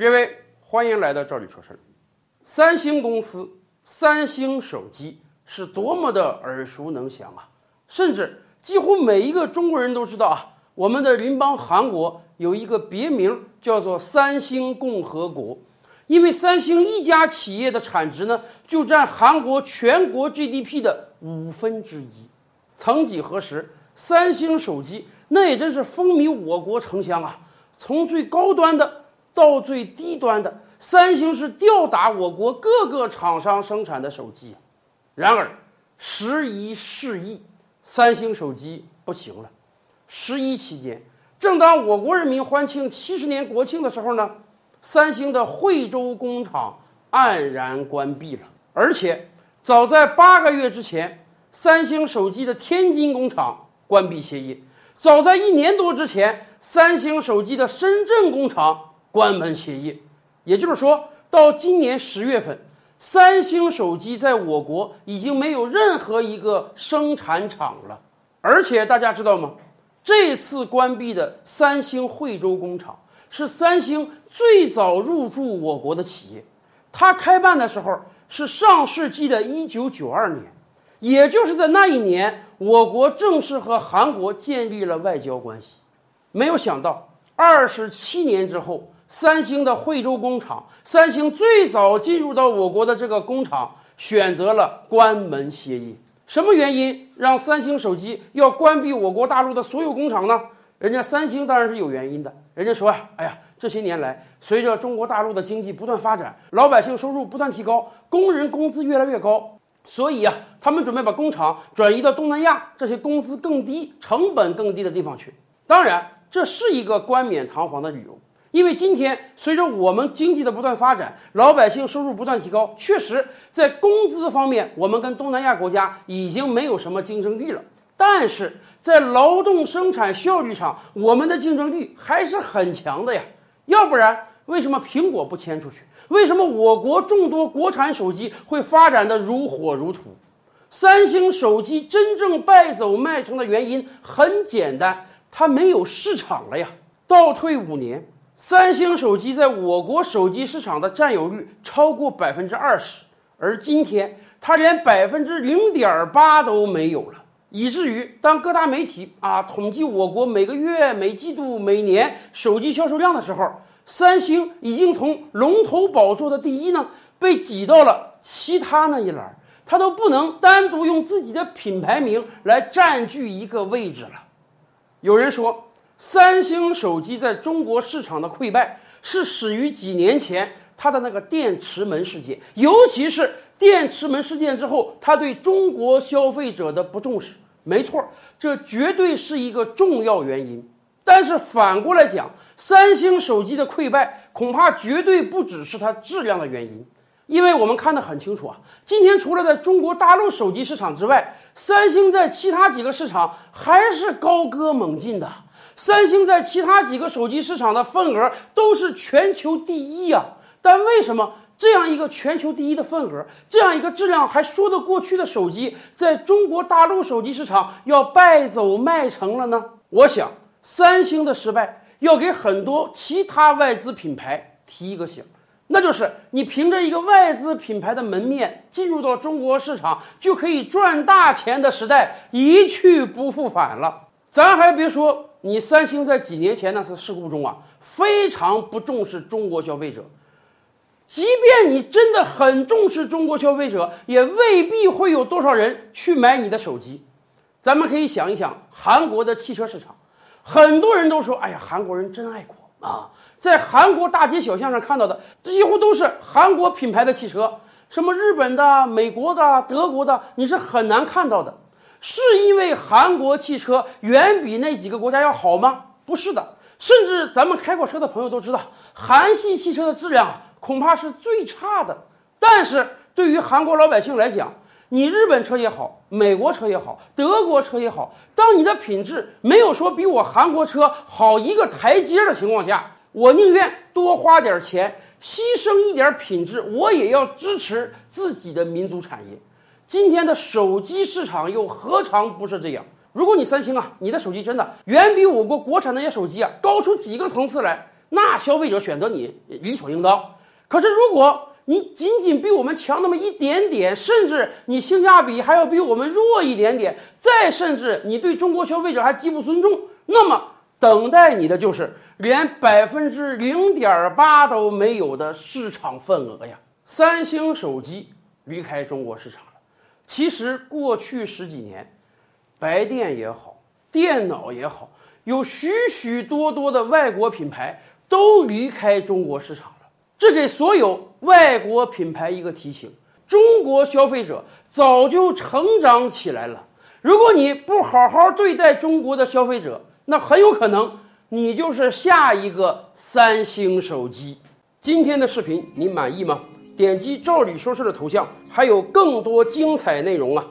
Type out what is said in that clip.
各位，欢迎来到这里说事儿。三星公司、三星手机是多么的耳熟能详啊！甚至几乎每一个中国人都知道啊，我们的邻邦韩国有一个别名叫做“三星共和国”，因为三星一家企业的产值呢，就占韩国全国 GDP 的五分之一。曾几何时，三星手机那也真是风靡我国城乡啊！从最高端的到最低端的，三星是吊打我国各个厂商生产的手机。然而，时移世易。三星手机不行了。十一期间，正当我国人民欢庆七十年国庆的时候呢，三星的惠州工厂黯然关闭了。而且，早在八个月之前，三星手机的天津工厂关闭歇业；早在一年多之前，三星手机的深圳工厂关门歇业。也就是说，到今年十月份。三星手机在我国已经没有任何一个生产厂了，而且大家知道吗？这次关闭的三星惠州工厂是三星最早入驻我国的企业，它开办的时候是上世纪的一九九二年，也就是在那一年，我国正式和韩国建立了外交关系。没有想到，二十七年之后。三星的惠州工厂，三星最早进入到我国的这个工厂选择了关门歇业。什么原因让三星手机要关闭我国大陆的所有工厂呢？人家三星当然是有原因的。人家说啊，哎呀，这些年来，随着中国大陆的经济不断发展，老百姓收入不断提高，工人工资越来越高，所以啊，他们准备把工厂转移到东南亚这些工资更低、成本更低的地方去。当然，这是一个冠冕堂皇的理由。因为今天随着我们经济的不断发展，老百姓收入不断提高，确实在工资方面，我们跟东南亚国家已经没有什么竞争力了。但是在劳动生产效率上，我们的竞争力还是很强的呀。要不然，为什么苹果不迁出去？为什么我国众多国产手机会发展的如火如荼？三星手机真正败走麦城的原因很简单，它没有市场了呀。倒退五年。三星手机在我国手机市场的占有率超过百分之二十，而今天它连百分之零点八都没有了，以至于当各大媒体啊统计我国每个月、每季度、每年手机销售量的时候，三星已经从龙头宝座的第一呢，被挤到了其他那一栏，它都不能单独用自己的品牌名来占据一个位置了。有人说。三星手机在中国市场的溃败是始于几年前它的那个电池门事件，尤其是电池门事件之后，它对中国消费者的不重视。没错，这绝对是一个重要原因。但是反过来讲，三星手机的溃败恐怕绝对不只是它质量的原因，因为我们看得很清楚啊，今天除了在中国大陆手机市场之外，三星在其他几个市场还是高歌猛进的。三星在其他几个手机市场的份额都是全球第一呀，但为什么这样一个全球第一的份额，这样一个质量还说得过去的手机，在中国大陆手机市场要败走麦城了呢？我想，三星的失败要给很多其他外资品牌提一个醒，那就是你凭着一个外资品牌的门面进入到中国市场就可以赚大钱的时代一去不复返了。咱还别说。你三星在几年前那次事故中啊，非常不重视中国消费者。即便你真的很重视中国消费者，也未必会有多少人去买你的手机。咱们可以想一想韩国的汽车市场，很多人都说：“哎呀，韩国人真爱国啊！”在韩国大街小巷上看到的几乎都是韩国品牌的汽车，什么日本的、美国的、德国的，你是很难看到的。是因为韩国汽车远比那几个国家要好吗？不是的，甚至咱们开过车的朋友都知道，韩系汽车的质量恐怕是最差的。但是对于韩国老百姓来讲，你日本车也好，美国车也好，德国车也好，当你的品质没有说比我韩国车好一个台阶的情况下，我宁愿多花点钱，牺牲一点品质，我也要支持自己的民族产业。今天的手机市场又何尝不是这样？如果你三星啊，你的手机真的远比我国国产那些手机啊高出几个层次来，那消费者选择你理所应当。可是如果你仅仅比我们强那么一点点，甚至你性价比还要比我们弱一点点，再甚至你对中国消费者还极不尊重，那么等待你的就是连百分之零点八都没有的市场份额呀！三星手机离开中国市场。其实过去十几年，白电也好，电脑也好，有许许多多的外国品牌都离开中国市场了。这给所有外国品牌一个提醒：中国消费者早就成长起来了。如果你不好好对待中国的消费者，那很有可能你就是下一个三星手机。今天的视频你满意吗？点击“赵理说事”的头像，还有更多精彩内容啊！